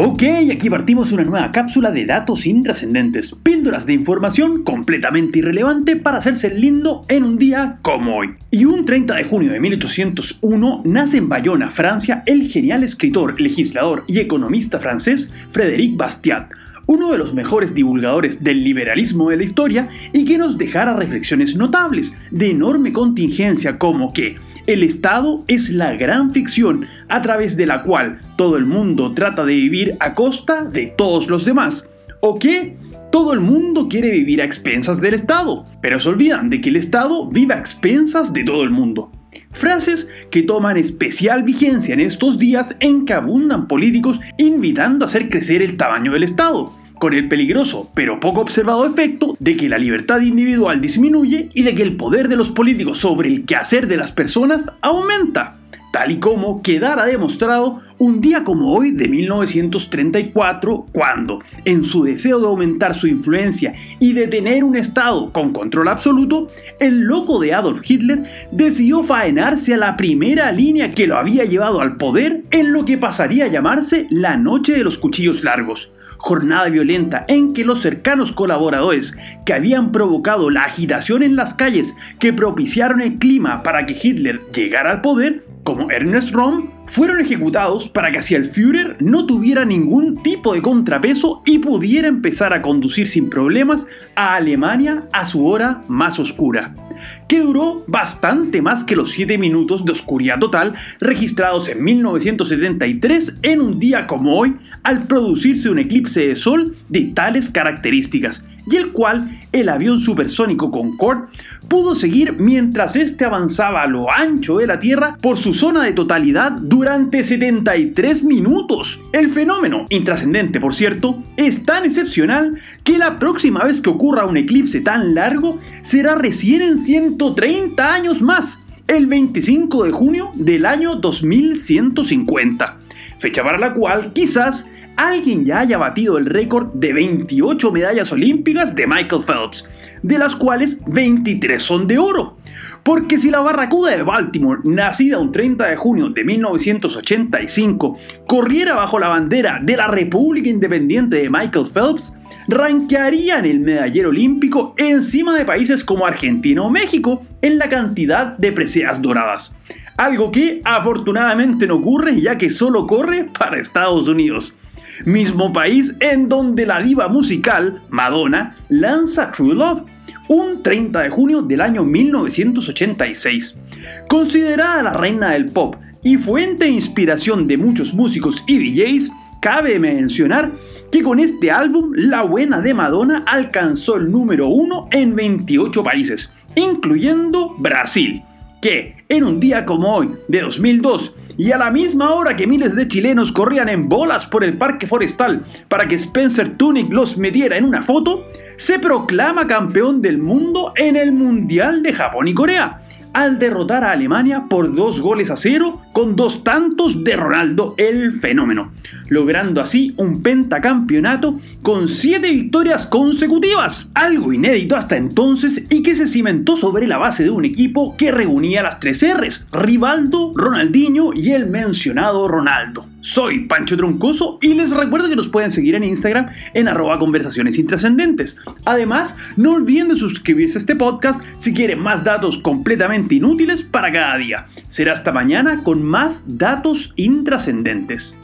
Ok, aquí partimos una nueva cápsula de datos intrascendentes, píldoras de información completamente irrelevante para hacerse lindo en un día como hoy. Y un 30 de junio de 1801 nace en Bayona, Francia, el genial escritor, legislador y economista francés Frédéric Bastiat, uno de los mejores divulgadores del liberalismo de la historia y que nos dejara reflexiones notables de enorme contingencia como que el Estado es la gran ficción a través de la cual todo el mundo trata de vivir a costa de todos los demás. ¿O que Todo el mundo quiere vivir a expensas del Estado, pero se olvidan de que el Estado vive a expensas de todo el mundo. Frases que toman especial vigencia en estos días en que abundan políticos invitando a hacer crecer el tamaño del Estado, con el peligroso pero poco observado efecto de que la libertad individual disminuye y de que el poder de los políticos sobre el quehacer de las personas aumenta, tal y como quedara demostrado un día como hoy de 1934, cuando, en su deseo de aumentar su influencia y de tener un Estado con control absoluto, el loco de Adolf Hitler decidió faenarse a la primera línea que lo había llevado al poder en lo que pasaría a llamarse la Noche de los Cuchillos Largos jornada violenta en que los cercanos colaboradores que habían provocado la agitación en las calles que propiciaron el clima para que Hitler llegara al poder, como Ernest Röhm, fueron ejecutados para que así el Führer no tuviera ningún tipo de contrapeso y pudiera empezar a conducir sin problemas a Alemania a su hora más oscura que duró bastante más que los 7 minutos de oscuridad total registrados en 1973 en un día como hoy al producirse un eclipse de sol de tales características, y el cual el avión supersónico Concorde pudo seguir mientras este avanzaba a lo ancho de la Tierra por su zona de totalidad durante 73 minutos. El fenómeno, intrascendente por cierto, es tan excepcional que la próxima vez que ocurra un eclipse tan largo será recién en 130 años más, el 25 de junio del año 2150, fecha para la cual quizás alguien ya haya batido el récord de 28 medallas olímpicas de Michael Phelps, de las cuales 23 son de oro. Porque si la Barracuda de Baltimore, nacida un 30 de junio de 1985, corriera bajo la bandera de la República Independiente de Michael Phelps, ranquearía en el medallero olímpico encima de países como Argentina o México en la cantidad de preseas doradas. Algo que afortunadamente no ocurre ya que solo corre para Estados Unidos mismo país en donde la diva musical, Madonna, lanza True Love, un 30 de junio del año 1986. Considerada la reina del pop y fuente de inspiración de muchos músicos y DJs, cabe mencionar que con este álbum La Buena de Madonna alcanzó el número 1 en 28 países, incluyendo Brasil, que en un día como hoy, de 2002, y a la misma hora que miles de chilenos corrían en bolas por el parque forestal para que Spencer Tunick los metiera en una foto, se proclama campeón del mundo en el Mundial de Japón y Corea al derrotar a Alemania por dos goles a cero con dos tantos de Ronaldo el fenómeno, logrando así un pentacampeonato con siete victorias consecutivas, algo inédito hasta entonces y que se cimentó sobre la base de un equipo que reunía las tres R's, Rivaldo, Ronaldinho y el mencionado Ronaldo. Soy Pancho Troncoso y les recuerdo que nos pueden seguir en Instagram en arroba conversaciones intrascendentes. Además, no olviden de suscribirse a este podcast si quieren más datos completamente inútiles para cada día. Será hasta mañana con más datos intrascendentes.